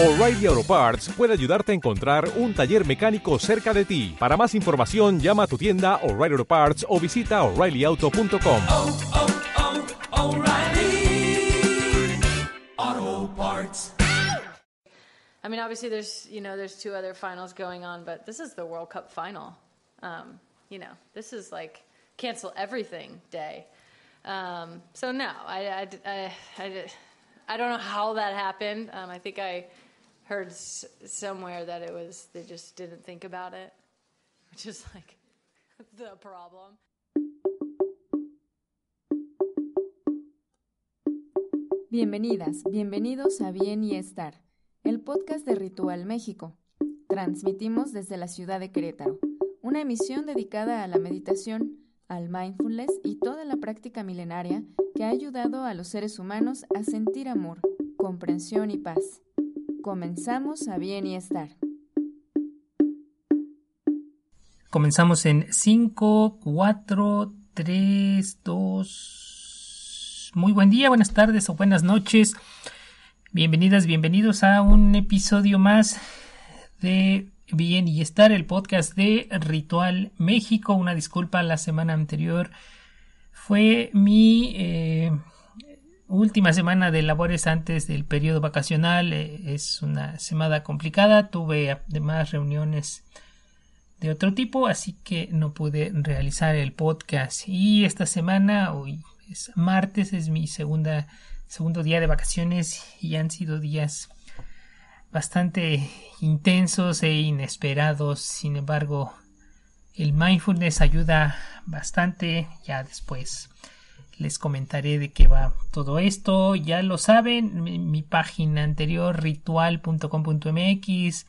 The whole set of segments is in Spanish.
O'Reilly Auto Parts puede ayudarte a encontrar un taller mecánico cerca de ti. Para más información, llama a tu tienda O'Reilly Auto Parts o visita oreillyauto.com. oh, oh, O'Reilly Auto Parts. I mean, obviously, there's you know there's two other finals going on, but this is the World Cup final. Um, you know, this is like cancel everything day. Um, so no, I, I, I, I, I don't know how that happened. Um, I think I heard s- somewhere that it was they just didn't think about it, which is like the problem. Bienvenidas, bienvenidos a Bien y Estar, el podcast de Ritual México. Transmitimos desde la ciudad de Querétaro, una emisión dedicada a la meditación, al mindfulness y toda la práctica milenaria que ha ayudado a los seres humanos a sentir amor, comprensión y paz. Comenzamos a Bien y Estar. Comenzamos en 5, 4, 3, 2. Muy buen día, buenas tardes o buenas noches. Bienvenidas, bienvenidos a un episodio más de Bien y Estar, el podcast de Ritual México. Una disculpa, la semana anterior fue mi eh, última semana de labores antes del periodo vacacional. Eh, es una semana complicada. Tuve además reuniones de otro tipo, así que no pude realizar el podcast. Y esta semana, hoy es martes, es mi segunda, segundo día de vacaciones y han sido días bastante intensos e inesperados. Sin embargo, el mindfulness ayuda bastante. Ya después les comentaré de qué va todo esto. Ya lo saben, mi, página anterior, ritual.com.mx.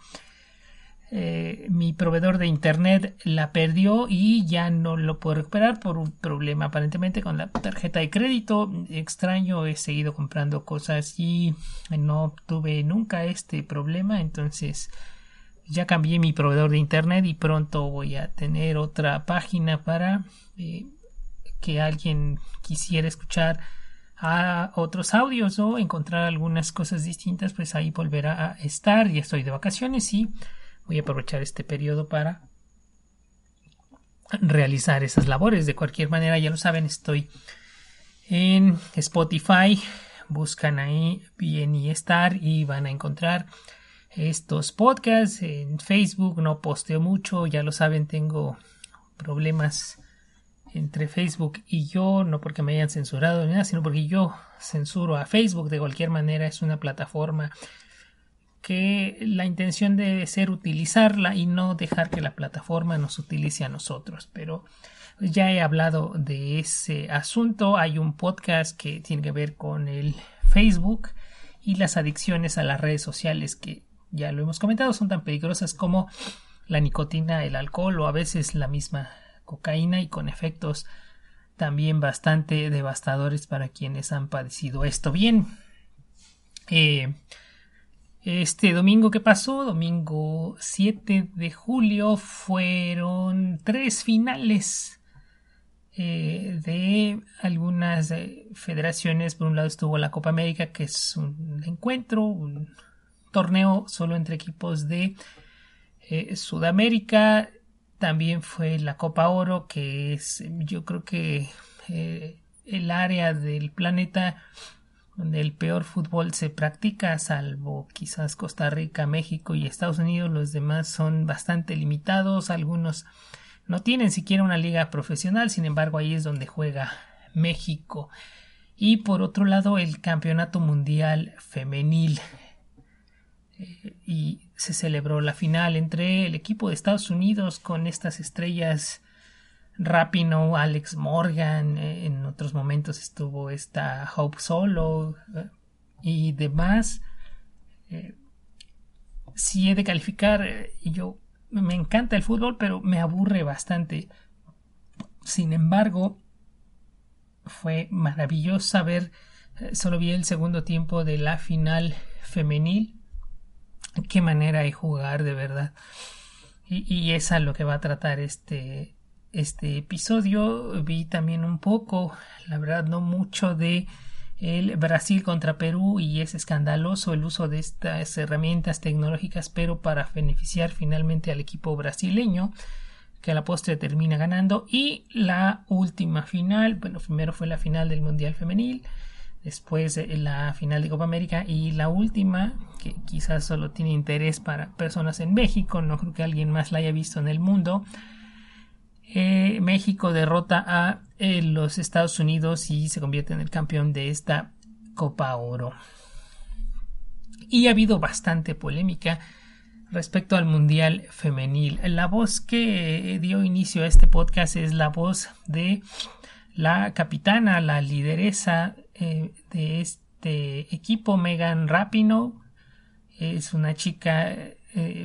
Eh, mi proveedor de internet la perdió y ya no lo puedo recuperar por un problema aparentemente con la tarjeta de crédito extraño he seguido comprando cosas y no tuve nunca este problema entonces ya cambié mi proveedor de internet y pronto voy a tener otra página para eh, que alguien quisiera escuchar a otros audios o encontrar algunas cosas distintas pues ahí volverá a estar ya estoy de vacaciones y voy a aprovechar este periodo para realizar esas labores. De cualquier manera, ya lo saben, estoy en Spotify. Buscan ahí bien y estar y van a encontrar estos podcasts. En Facebook no posteo mucho, ya lo saben, tengo problemas entre Facebook y yo, no porque me hayan censurado ni nada, sino porque yo censuro a Facebook. De cualquier manera, es una plataforma que la intención debe ser utilizarla y no dejar que la plataforma nos utilice a nosotros. Pero ya he hablado de ese asunto. Hay un podcast que tiene que ver con el Facebook y las adicciones a las redes sociales que ya lo hemos comentado son tan peligrosas como la nicotina, el alcohol o a veces la misma cocaína y con efectos también bastante devastadores para quienes han padecido esto. Bien. Eh, este domingo que pasó, domingo 7 de julio, fueron tres finales eh, de algunas eh, federaciones. Por un lado estuvo la Copa América, que es un encuentro, un torneo solo entre equipos de Sudamérica. También fue la Copa Oro, que es yo creo que el área del planeta donde el peor fútbol se practica, salvo quizás Costa Rica, México y Estados Unidos, los demás son bastante limitados, algunos no tienen siquiera una liga profesional, sin embargo ahí es donde juega México. Y por otro lado el Campeonato Mundial Femenil. Eh, y se celebró la final entre el equipo de Estados Unidos con estas estrellas Rapino, Alex Morgan, eh, en otros momentos estuvo esta Hope Solo eh, y demás. Eh, si he de calificar, yo me encanta el fútbol, pero me aburre bastante. Sin embargo, fue maravilloso ver, solo vi el segundo tiempo de la final femenil. Qué manera de jugar, de verdad. Y, y es a lo que va a tratar este, este episodio vi también un poco, la verdad no mucho de el Brasil contra Perú y es escandaloso el uso de estas herramientas tecnológicas, pero para beneficiar finalmente al equipo brasileño que a la postre termina ganando y la última final, bueno, primero fue la final del Mundial Femenil, después la final de Copa América y la última, que quizás solo tiene interés para personas en México, no creo que alguien más la haya visto en el mundo. Eh, México derrota a eh, los Estados Unidos y se convierte en el campeón de esta Copa Oro. Y ha habido bastante polémica respecto al Mundial Femenil. La voz que dio inicio a este podcast es la voz de la capitana, la lideresa eh, de este equipo, Megan Rapinoe. Es una chica eh,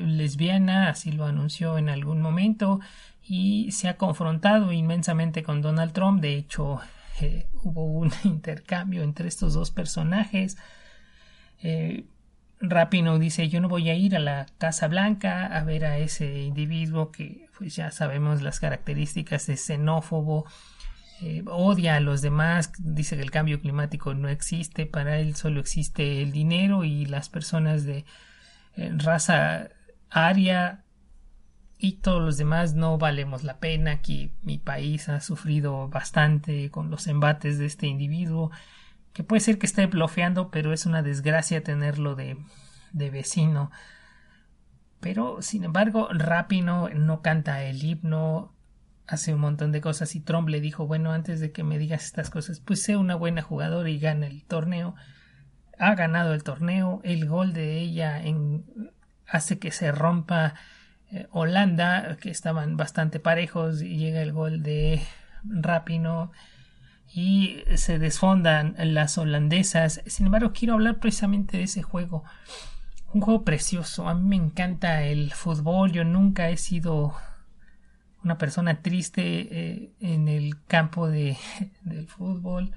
lesbiana, así lo anunció en algún momento, y se ha confrontado inmensamente con Donald Trump. De hecho, eh, hubo un intercambio entre estos dos personajes. Rapino dice yo no voy a ir a la Casa Blanca a ver a ese individuo que pues ya sabemos las características de xenófobo, eh, odia a los demás, dice que el cambio climático no existe, para él solo existe el dinero y las personas de eh, raza aria y todos los demás no valemos la pena, que mi país ha sufrido bastante con los embates de este individuo que puede ser que esté bloqueando, pero es una desgracia tenerlo de, de vecino. Pero, sin embargo, Rapino no canta el himno, hace un montón de cosas y Trump le dijo, bueno, antes de que me digas estas cosas, pues sé una buena jugadora y gana el torneo. Ha ganado el torneo, el gol de ella en, hace que se rompa eh, Holanda, que estaban bastante parejos, y llega el gol de Rapino y se desfondan las holandesas. Sin embargo, quiero hablar precisamente de ese juego. Un juego precioso. A mí me encanta el fútbol. Yo nunca he sido una persona triste eh, en el campo de, del fútbol.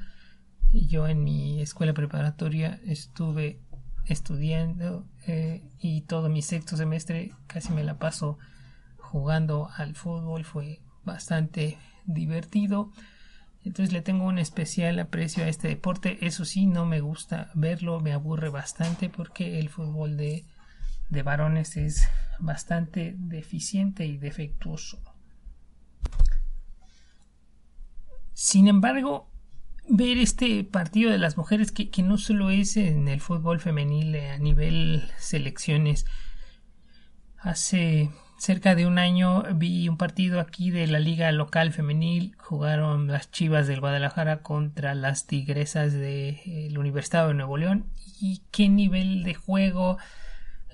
Yo en mi escuela preparatoria estuve estudiando eh, y todo mi sexto semestre casi me la paso jugando al fútbol. Fue bastante divertido. Entonces le tengo un especial aprecio a este deporte. Eso sí, no me gusta verlo, me aburre bastante porque el fútbol de, de varones es bastante deficiente y defectuoso. Sin embargo, ver este partido de las mujeres que, que, no solo es en el fútbol femenil a nivel selecciones hace cerca de un año vi un partido aquí de la liga local femenil. Jugaron las Chivas del Guadalajara contra las Tigresas del de, eh, Universidad de Nuevo León. Y qué nivel de juego.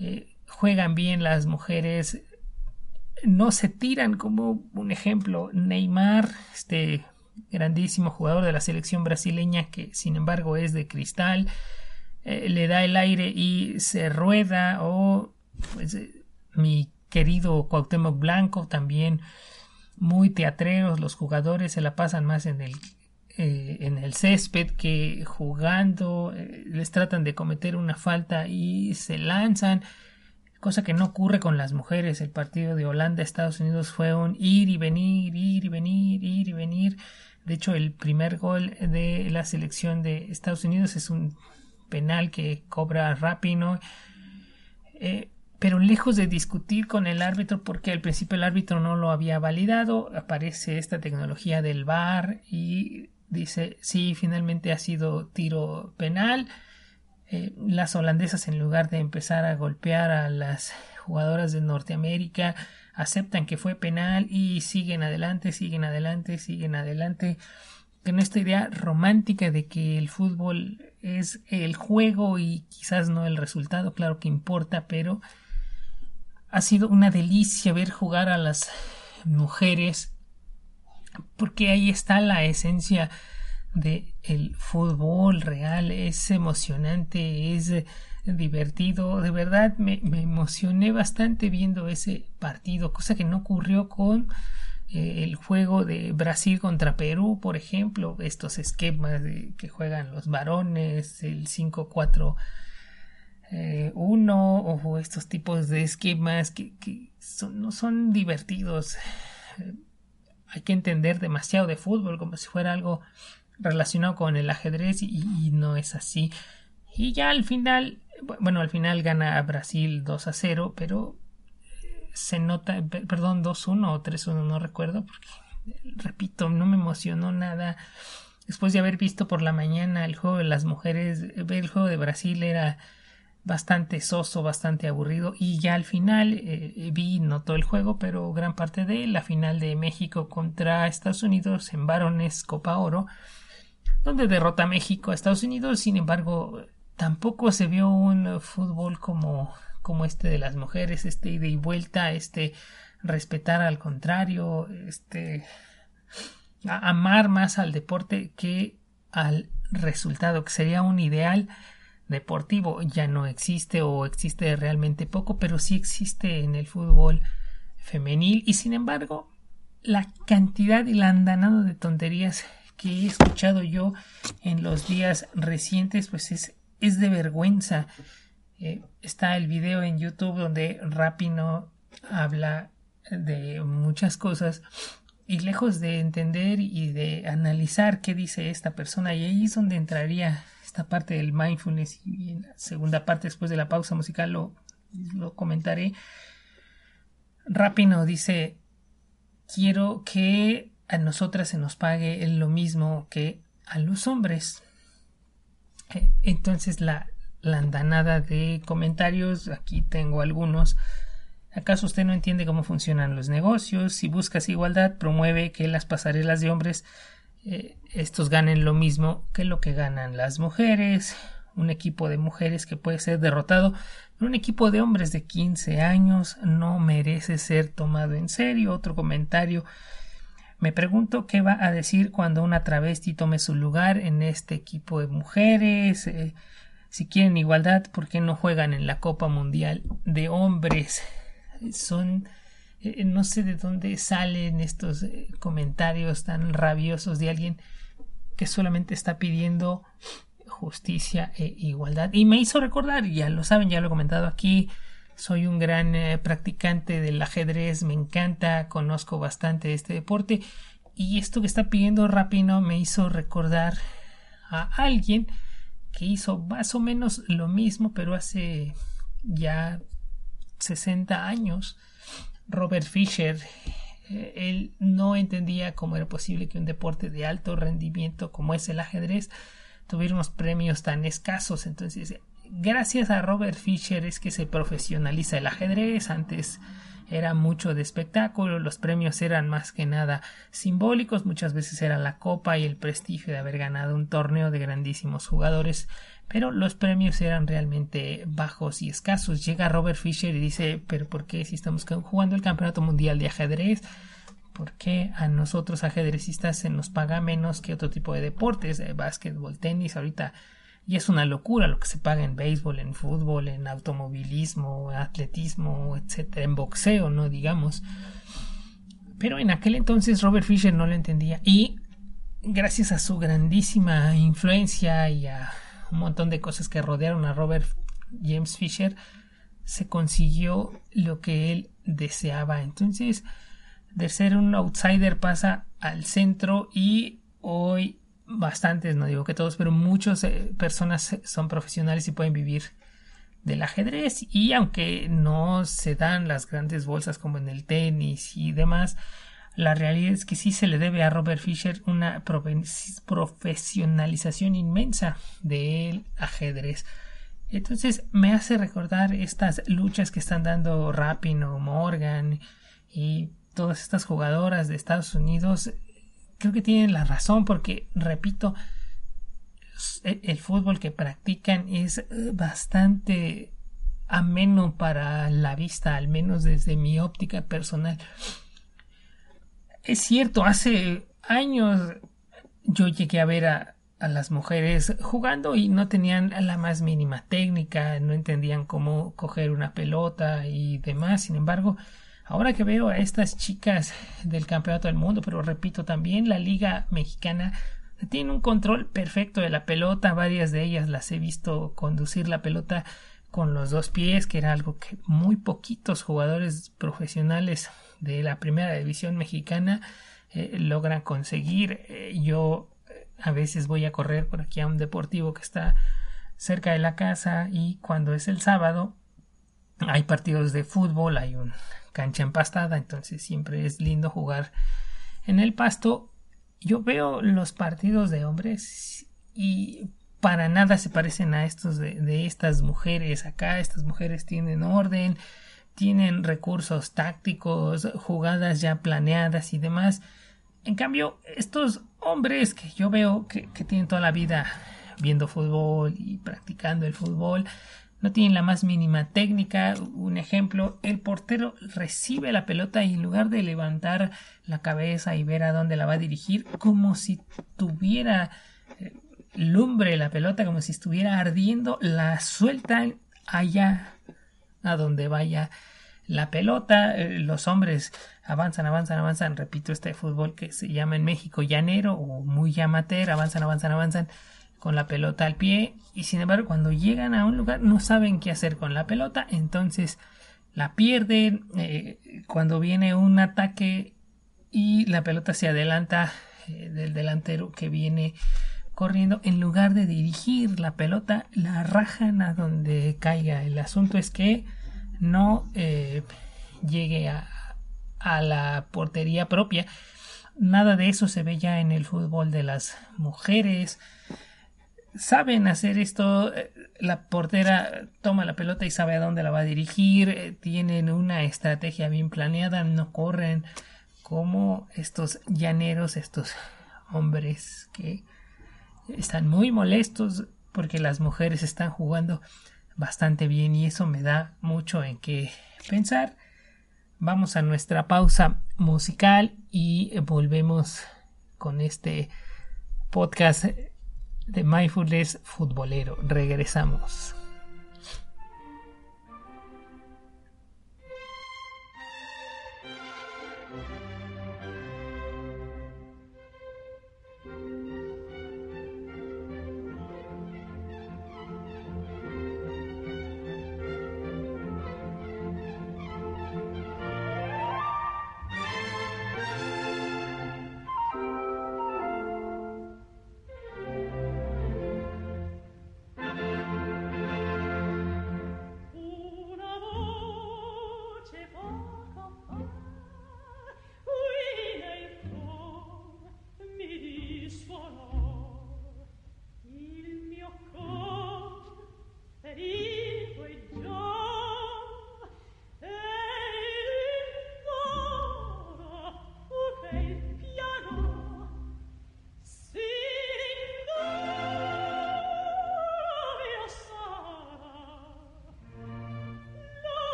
Eh, juegan bien las mujeres. No se tiran como un ejemplo. Neymar, este grandísimo jugador de la selección brasileña que sin embargo es de cristal. Eh, le da el aire y se rueda. O pues, mi querido Cuauhtémoc Blanco también muy teatreros los jugadores se la pasan más en el eh, en el césped que jugando eh, les tratan de cometer una falta y se lanzan cosa que no ocurre con las mujeres. El partido de Holanda Estados Unidos fue un ir y venir ir y venir ir y venir de hecho el primer gol de la selección de Estados Unidos es un penal que cobra Rapino eh, pero lejos de discutir con el árbitro porque al principio el árbitro no lo había validado, aparece esta tecnología del VAR y dice sí, finalmente ha sido tiro penal. Eh, las holandesas en lugar de empezar a golpear a las jugadoras de Norteamérica aceptan que fue penal y siguen adelante, siguen adelante, siguen adelante con esta idea romántica de que el fútbol es el juego y quizás no el resultado, claro que importa, pero ha sido una delicia ver jugar a las mujeres porque ahí está la esencia de el fútbol real es emocionante es divertido de verdad me, me, emocioné bastante viendo ese partido cosa que no ocurrió con eh, el juego de Brasil contra Perú por ejemplo estos esquemas que juegan los varones el 5-4 eh, uno o estos tipos de esquemas que, son, no son divertidos. Hay que entender demasiado de fútbol como si fuera algo relacionado con el ajedrez y, no es así. Y ya al final, bueno, al final gana Brasil 2 a 0, pero eh, se nota, perdón, 2-1 o 3-1, no recuerdo, porque repito, no me emocionó nada. Después de haber visto por la mañana el juego de las mujeres, el juego de Brasil era bastante soso, bastante aburrido y ya al final eh, vi no todo el juego, pero gran parte de la final de México contra Estados Unidos en varones Copa Oro, donde derrota México a Estados Unidos, sin embargo tampoco se vio un fútbol como como este de las mujeres, este ida y vuelta, este respetar al contrario, este amar más al deporte que al resultado, que sería un ideal deportivo. Ya no existe o existe realmente poco, pero sí existe en el fútbol femenil y sin embargo la cantidad y la andanada de tonterías que he escuchado yo en los días recientes pues es, es de vergüenza. Eh, está el video en YouTube donde Rapino habla de muchas cosas y lejos de entender y de analizar qué dice esta persona y ahí es donde entraría esta parte del mindfulness y en la segunda parte después de la pausa musical lo, lo comentaré Rapino dice quiero que a nosotras se nos pague lo mismo que a los hombres entonces la, andanada de comentarios aquí tengo algunos ¿Acaso usted no entiende cómo funcionan los negocios? Si buscas igualdad, promueve que las pasarelas de hombres eh, estos ganen lo mismo que lo que ganan las mujeres. Un equipo de mujeres que puede ser derrotado, un equipo de hombres de 15 años no merece ser tomado en serio. Otro comentario. Me pregunto qué va a decir cuando una travesti tome su lugar en este equipo de mujeres. Eh, si quieren igualdad, ¿por qué no juegan en la Copa Mundial de Hombres? son eh, no sé de dónde salen estos eh, comentarios tan rabiosos de alguien que solamente está pidiendo justicia e igualdad. Y me hizo recordar, ya lo saben, ya lo he comentado aquí, soy un gran eh, practicante del ajedrez, me encanta, conozco bastante este deporte. Y esto que está pidiendo Rapino me hizo recordar a alguien que hizo más o menos lo mismo, pero hace ya 60 años, Robert Fisher, eh, él no entendía cómo era posible que un deporte de alto rendimiento como es el ajedrez tuviera unos premios tan escasos. Entonces, gracias a Robert Fisher es que se profesionaliza el ajedrez. Antes era mucho de espectáculo, los premios eran más que nada simbólicos, muchas veces era la copa y el prestigio de haber ganado un torneo de grandísimos jugadores pero los premios eran realmente bajos y escasos. Llega Robert Fisher y dice, pero ¿por qué si estamos jugando el Campeonato Mundial de Ajedrez? ¿Por qué a nosotros ajedrecistas se nos paga menos que otro tipo de deportes? Eh, básquetbol, tenis, ahorita y es una locura lo que se paga en béisbol, en fútbol, en automovilismo, atletismo, etcétera, en boxeo, no digamos. Pero en aquel entonces Robert Fisher no lo entendía y gracias a su grandísima influencia y a un montón de cosas que rodearon a Robert James Fisher, se consiguió lo que él deseaba. Entonces, de ser un outsider pasa al centro y hoy bastantes, no digo que todos, pero muchas eh, personas son profesionales y pueden vivir del ajedrez y aunque no se dan las grandes bolsas como en el tenis y demás, la realidad es que sí se le debe a Robert Fisher una profesionalización inmensa del ajedrez. Entonces me hace recordar estas luchas que están dando Rapino, Morgan y todas estas jugadoras de Estados Unidos. Creo que tienen la razón porque, repito, el fútbol que practican es bastante ameno para la vista, al menos desde mi óptica personal. Es cierto, hace años yo llegué a ver a, las mujeres jugando y no tenían la más mínima técnica, no entendían cómo coger una pelota y demás. Sin embargo, ahora que veo a estas chicas del Campeonato del Mundo, pero repito también, la Liga Mexicana tiene un control perfecto de la pelota, varias de ellas las he visto conducir la pelota con los dos pies, que era algo que muy poquitos jugadores profesionales de la primera división mexicana eh, logran conseguir. Eh, yo A veces voy a correr por aquí a un deportivo que está cerca de la casa y cuando es el sábado hay partidos de fútbol, hay una cancha empastada, entonces siempre es lindo jugar en el pasto. Yo veo los partidos de hombres y para nada se parecen a estos de, estas mujeres acá. Estas mujeres tienen orden, tienen recursos tácticos, jugadas ya planeadas y demás. En cambio, estos hombres que yo veo que, que, tienen toda la vida viendo fútbol y practicando el fútbol, no tienen la más mínima técnica. Un ejemplo, el portero recibe la pelota y en lugar de levantar la cabeza y ver a dónde la va a dirigir, como si tuviera eh, lumbre la pelota, como si estuviera ardiendo, la sueltan allá a donde vaya la pelota. Eh, los hombres avanzan, avanzan, avanzan. Repito, este fútbol que se llama en México llanero o muy llamater. Avanzan, avanzan, avanzan con la pelota al pie. Y sin embargo, cuando llegan a un lugar no saben qué hacer con la pelota. Entonces la pierden. Eh, cuando viene un ataque y la pelota se adelanta eh, del delantero que viene corriendo, en lugar de dirigir la pelota, la rajan a donde caiga. El asunto es que no eh, llegue a, a, la portería propia. Nada de eso se ve ya en el fútbol de las mujeres. Saben hacer esto. Eh, la portera toma la pelota y sabe a dónde la va a dirigir. Eh, tienen una estrategia bien planeada. No corren como estos llaneros, estos hombres que están muy molestos porque las mujeres están jugando bastante bien y eso me da mucho en qué pensar. Vamos a nuestra pausa musical y volvemos con este podcast de Mindfulness Futbolero. Regresamos.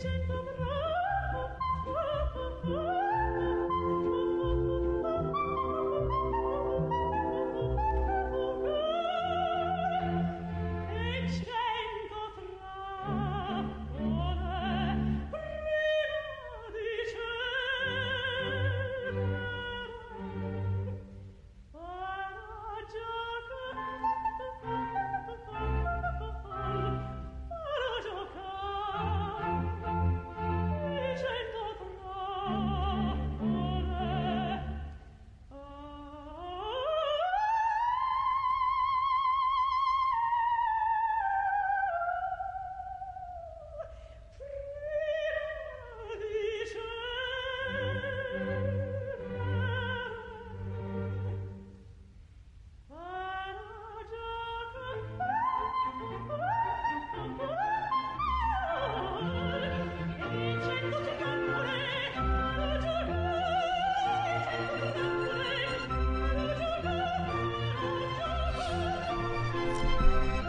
Thank you.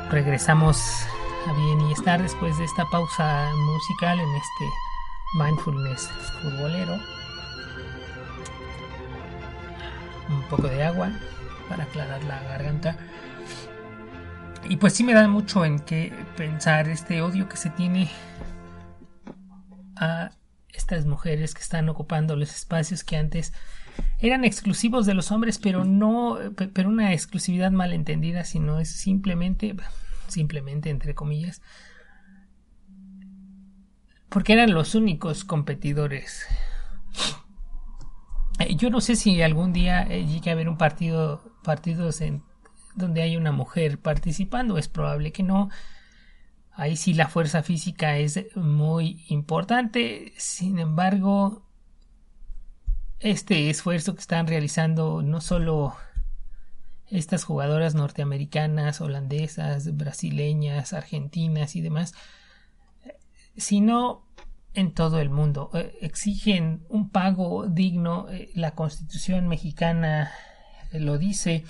Regresamos a bien y estar después de esta pausa musical en este mindfulness futbolero. Un poco de agua para aclarar la garganta. Y pues sí me da mucho en qué pensar este odio que se tiene a estas mujeres que están ocupando los espacios que antes eran exclusivos de los hombres, pero no, pero una exclusividad malentendida, sino es simplemente, simplemente entre comillas, porque eran los únicos competidores. Eh, yo no sé si algún día eh, llegue a haber un partido, partidos en donde hay una mujer participando, es probable que no. Ahí sí la fuerza física es muy importante, sin embargo, este esfuerzo que están realizando no solo estas jugadoras norteamericanas, holandesas, brasileñas, argentinas y demás, sino en todo el mundo. Eh, exigen un pago digno, eh, la constitución mexicana lo dice,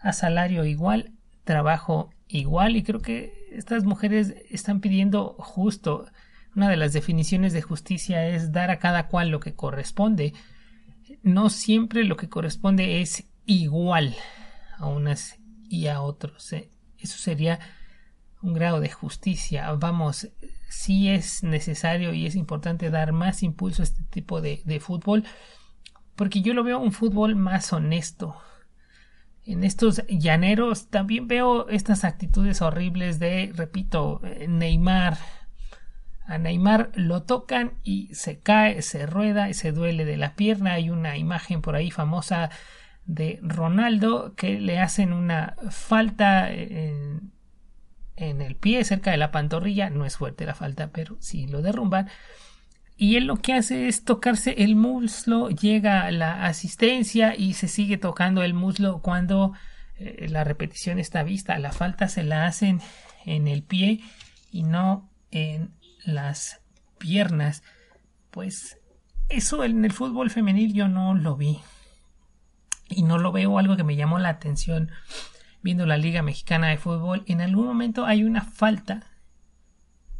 a salario igual, trabajo igual y creo que estas mujeres están pidiendo justo. Una de las definiciones de justicia es dar a cada cual lo que corresponde no siempre lo que corresponde es igual a unas y a otros. ¿eh? Eso sería un grado de justicia. Vamos, sí es necesario y es importante dar más impulso a este tipo de, de fútbol, porque yo lo veo un fútbol más honesto. En estos llaneros también veo estas actitudes horribles de, repito, Neymar, a Neymar lo tocan y se cae, se rueda se duele de la pierna. Hay una imagen por ahí famosa de Ronaldo que le hacen una falta en, el pie cerca de la pantorrilla. No es fuerte la falta, pero sí lo derrumban. Y él lo que hace es tocarse el muslo, llega la asistencia y se sigue tocando el muslo cuando eh, la repetición está vista. La falta se la hacen en el pie y no en las piernas, pues eso en el fútbol femenil yo no lo vi. Y no lo veo algo que me llamó la atención viendo la Liga Mexicana de Fútbol. En algún momento hay una falta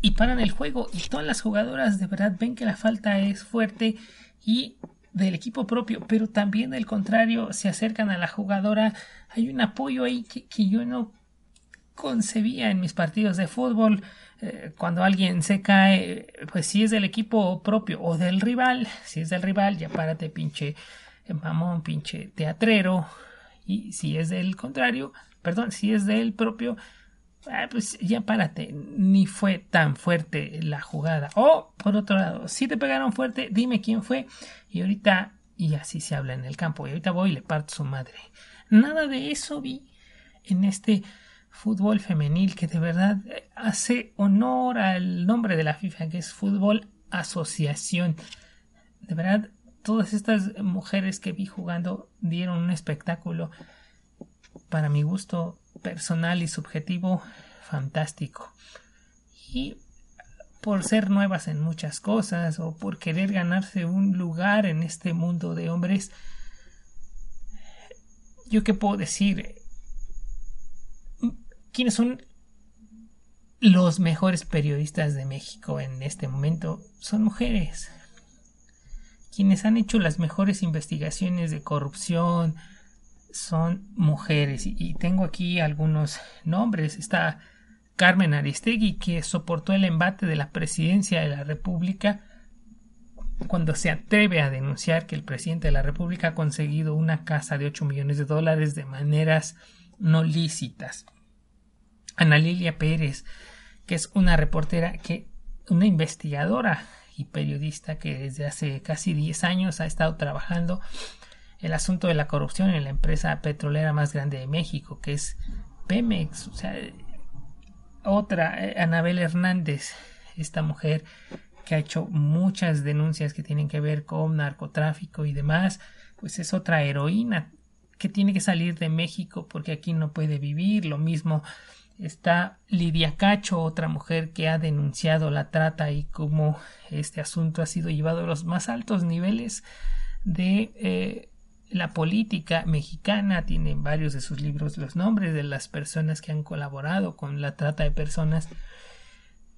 y paran el juego y todas las jugadoras de verdad ven que la falta es fuerte y del equipo propio, pero también del contrario se acercan a la jugadora. Hay un apoyo ahí que, que yo no concebía en mis partidos de fútbol. Eh, cuando alguien se cae, pues si es del equipo propio o del rival, si es del rival, ya párate pinche mamón, pinche teatrero, y si es del contrario, perdón, si es del propio, ah, pues ya párate, ni fue tan fuerte la jugada. O, por otro lado, si te pegaron fuerte, dime quién fue, y ahorita, y así se habla en el campo, y ahorita voy y le parto su madre. Nada de eso vi en este fútbol femenil que de verdad hace honor al nombre de la FIFA, que es Fútbol Asociación. De verdad, todas estas mujeres que vi jugando dieron un espectáculo, para mi gusto personal y subjetivo, fantástico. Y por ser nuevas en muchas cosas o por querer ganarse un lugar en este mundo de hombres, yo qué puedo decir, ¿Quiénes son los mejores periodistas de México en este momento? Son mujeres. Quienes han hecho las mejores investigaciones de corrupción son mujeres. Y, tengo aquí algunos nombres. Está Carmen Aristegui, que soportó el embate de la presidencia de la República cuando se atreve a denunciar que el presidente de la República ha conseguido una casa de 8 millones de dólares de maneras no lícitas. Ana Lilia Pérez, que es una reportera que, una investigadora y periodista que desde hace casi 10 años ha estado trabajando el asunto de la corrupción en la empresa petrolera más grande de México, que es Pemex. O sea, otra, eh, Anabel Hernández, esta mujer que ha hecho muchas denuncias que tienen que ver con narcotráfico y demás, pues es otra heroína que tiene que salir de México porque aquí no puede vivir. Lo mismo está Lidia Cacho, otra mujer que ha denunciado la trata y cómo este asunto ha sido llevado a los más altos niveles de eh, la política mexicana, tiene en varios de sus libros los nombres de las personas que han colaborado con la trata de personas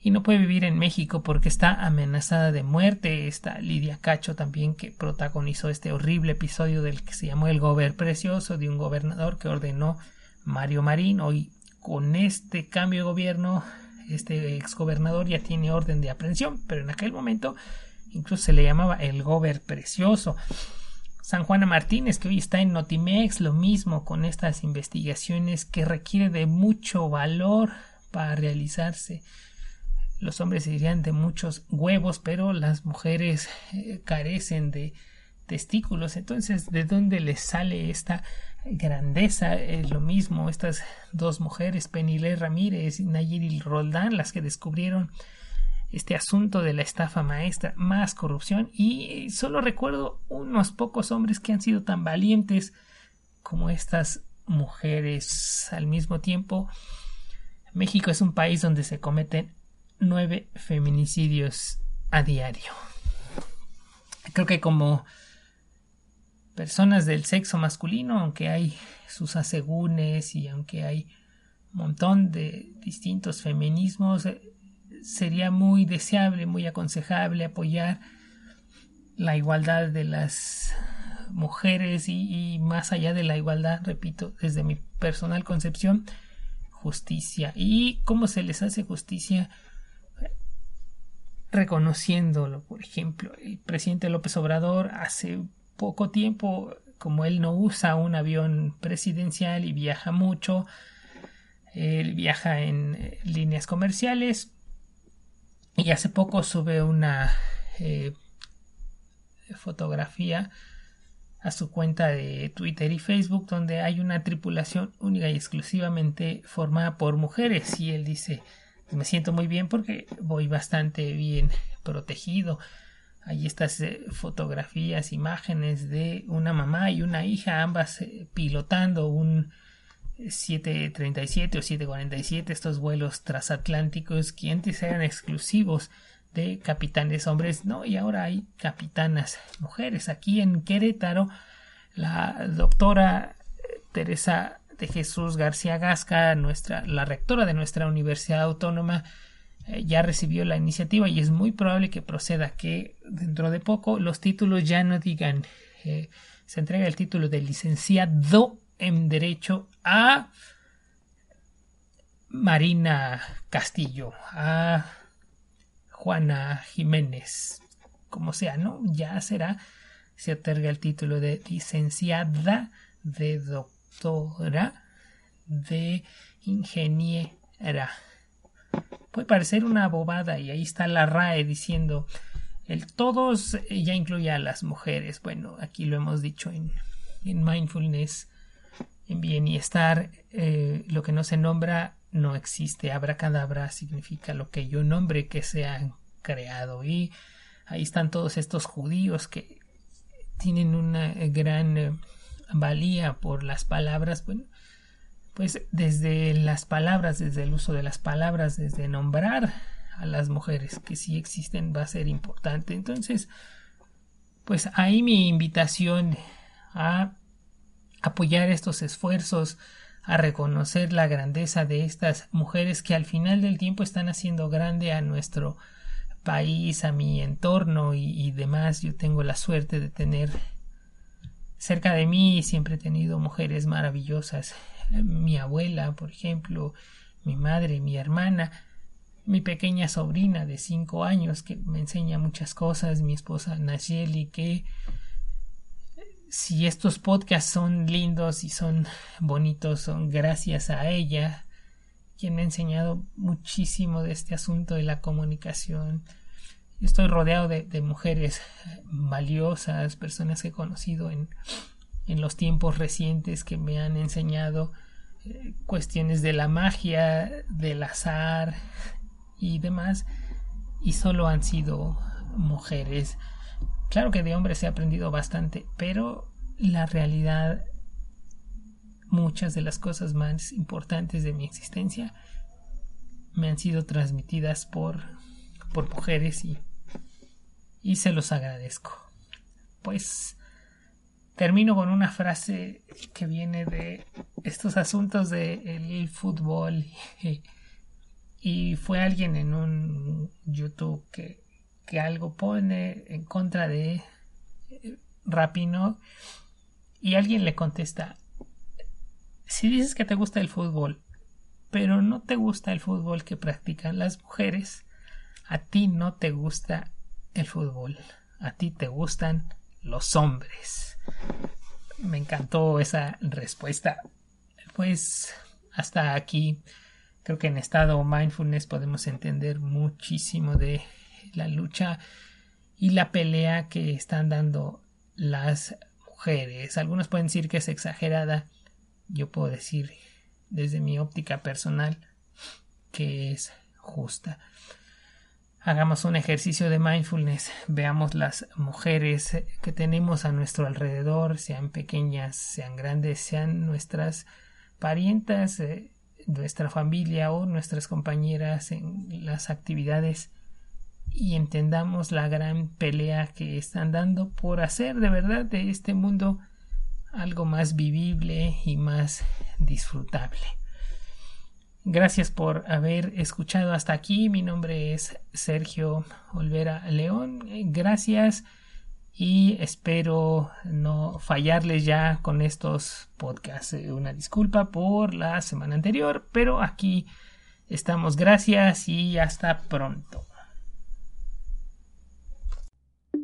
y no puede vivir en México porque está amenazada de muerte. Está Lidia Cacho también que protagonizó este horrible episodio del que se llamó El Gober Precioso de un gobernador que ordenó Mario Marín. Hoy con este cambio de gobierno este exgobernador ya tiene orden de aprehensión, pero en aquel momento incluso se le llamaba el Gober Precioso. San Juana Martínez, que hoy está en Notimex, lo mismo con estas investigaciones que requiere de mucho valor para realizarse. Los hombres dirían de muchos huevos, pero las mujeres eh, carecen de testículos. Entonces, ¿de dónde les sale esta grandeza? Es lo mismo, estas dos mujeres, Penilé Ramírez y Nayiril Roldán, las que descubrieron este asunto de la estafa maestra, más corrupción y solo recuerdo unos pocos hombres que han sido tan valientes como estas mujeres al mismo tiempo. México es un país donde se cometen nueve feminicidios a diario. Creo que como personas del sexo masculino, aunque hay sus asegúnes y aunque hay un montón de distintos feminismos, sería muy deseable, muy aconsejable apoyar la igualdad de las mujeres y, más allá de la igualdad, repito, desde mi personal concepción, justicia. ¿Y cómo se les hace justicia? Reconociéndolo, por ejemplo, el presidente López Obrador hace poco tiempo, como él no usa un avión presidencial y viaja mucho, él viaja en líneas comerciales, y hace poco sube una eh, fotografía a su cuenta de Twitter y Facebook donde hay una tripulación única y exclusivamente formada por mujeres y él dice me siento muy bien porque voy bastante bien protegido. Hay estas eh, fotografías, imágenes de una mamá y una hija, ambas eh, pilotando un 737 o 747, estos vuelos transatlánticos que antes eran exclusivos de capitanes hombres, no, y ahora hay capitanas mujeres. Aquí en Querétaro, la doctora eh, Teresa de Jesús García Gasca, nuestra, la rectora de nuestra Universidad Autónoma, eh, ya recibió la iniciativa y es muy probable que proceda que dentro de poco los títulos ya no digan eh, se entrega el título de licenciado en Derecho a Marina Castillo, a Juana Jiménez, como sea, ¿no? Ya será, se otorga el título de licenciada, de doctora, de ingeniera. Puede parecer una bobada y ahí está la RAE diciendo el todos ya incluye a las mujeres. Bueno, aquí lo hemos dicho en, en mindfulness en bienestar, eh, lo que no se nombra no existe. Abracadabra significa lo que yo nombre que se han creado. Y ahí están todos estos judíos que tienen una gran eh, valía por las palabras. Bueno, pues desde las palabras, desde el uso de las palabras, desde nombrar a las mujeres que sí existen va a ser importante. Entonces, pues ahí mi invitación a apoyar estos esfuerzos, a reconocer la grandeza de estas mujeres que al final del tiempo están haciendo grande a nuestro país, a mi entorno y, demás. Yo tengo la suerte de tener cerca de mí siempre he tenido mujeres maravillosas. Mi abuela, por ejemplo, mi madre, mi hermana, mi pequeña sobrina de cinco años que me enseña muchas cosas, mi esposa Nayeli que si estos podcasts son lindos y son bonitos, son gracias a ella, quien me ha enseñado muchísimo de este asunto de la comunicación. Estoy rodeado de, mujeres valiosas, personas que he conocido en, en, los tiempos recientes que me han enseñado eh, cuestiones de la magia, del azar y demás, y solo han sido mujeres Claro que de hombres he aprendido bastante, pero la realidad, muchas de las cosas más importantes de mi existencia me han sido transmitidas por, por mujeres y, y se los agradezco. Pues termino con una frase que viene de estos asuntos del fútbol y fue alguien en un YouTube que, que algo pone en contra de eh, Rapino y alguien le contesta si dices que te gusta el fútbol pero no te gusta el fútbol que practican las mujeres a ti no te gusta el fútbol a ti te gustan los hombres me encantó esa respuesta pues hasta aquí Creo que en estado mindfulness podemos entender muchísimo de la lucha y la pelea que están dando las mujeres. Algunos pueden decir que es exagerada. Yo puedo decir desde mi óptica personal que es justa. Hagamos un ejercicio de mindfulness, veamos las mujeres que tenemos a nuestro alrededor, sean pequeñas, sean grandes, sean nuestras parientas, eh, nuestra familia o nuestras compañeras en las actividades y entendamos la gran pelea que están dando por hacer de verdad de este mundo algo más vivible y más disfrutable. Gracias por haber escuchado hasta aquí. Mi nombre es Sergio Olvera León. Gracias y espero no fallarles ya con estos podcasts. Eh, una disculpa por la semana anterior, pero aquí estamos. Gracias y hasta pronto.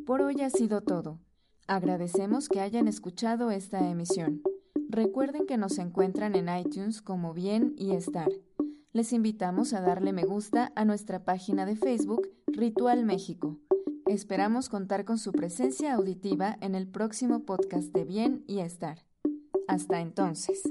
Por hoy ha sido todo. Agradecemos que hayan escuchado esta emisión. Recuerden que nos encuentran en iTunes como Bien y Estar. Les invitamos a darle me gusta a nuestra página de Facebook Ritual México. Esperamos contar con su presencia auditiva en el próximo podcast de Bien y Estar. Hasta entonces.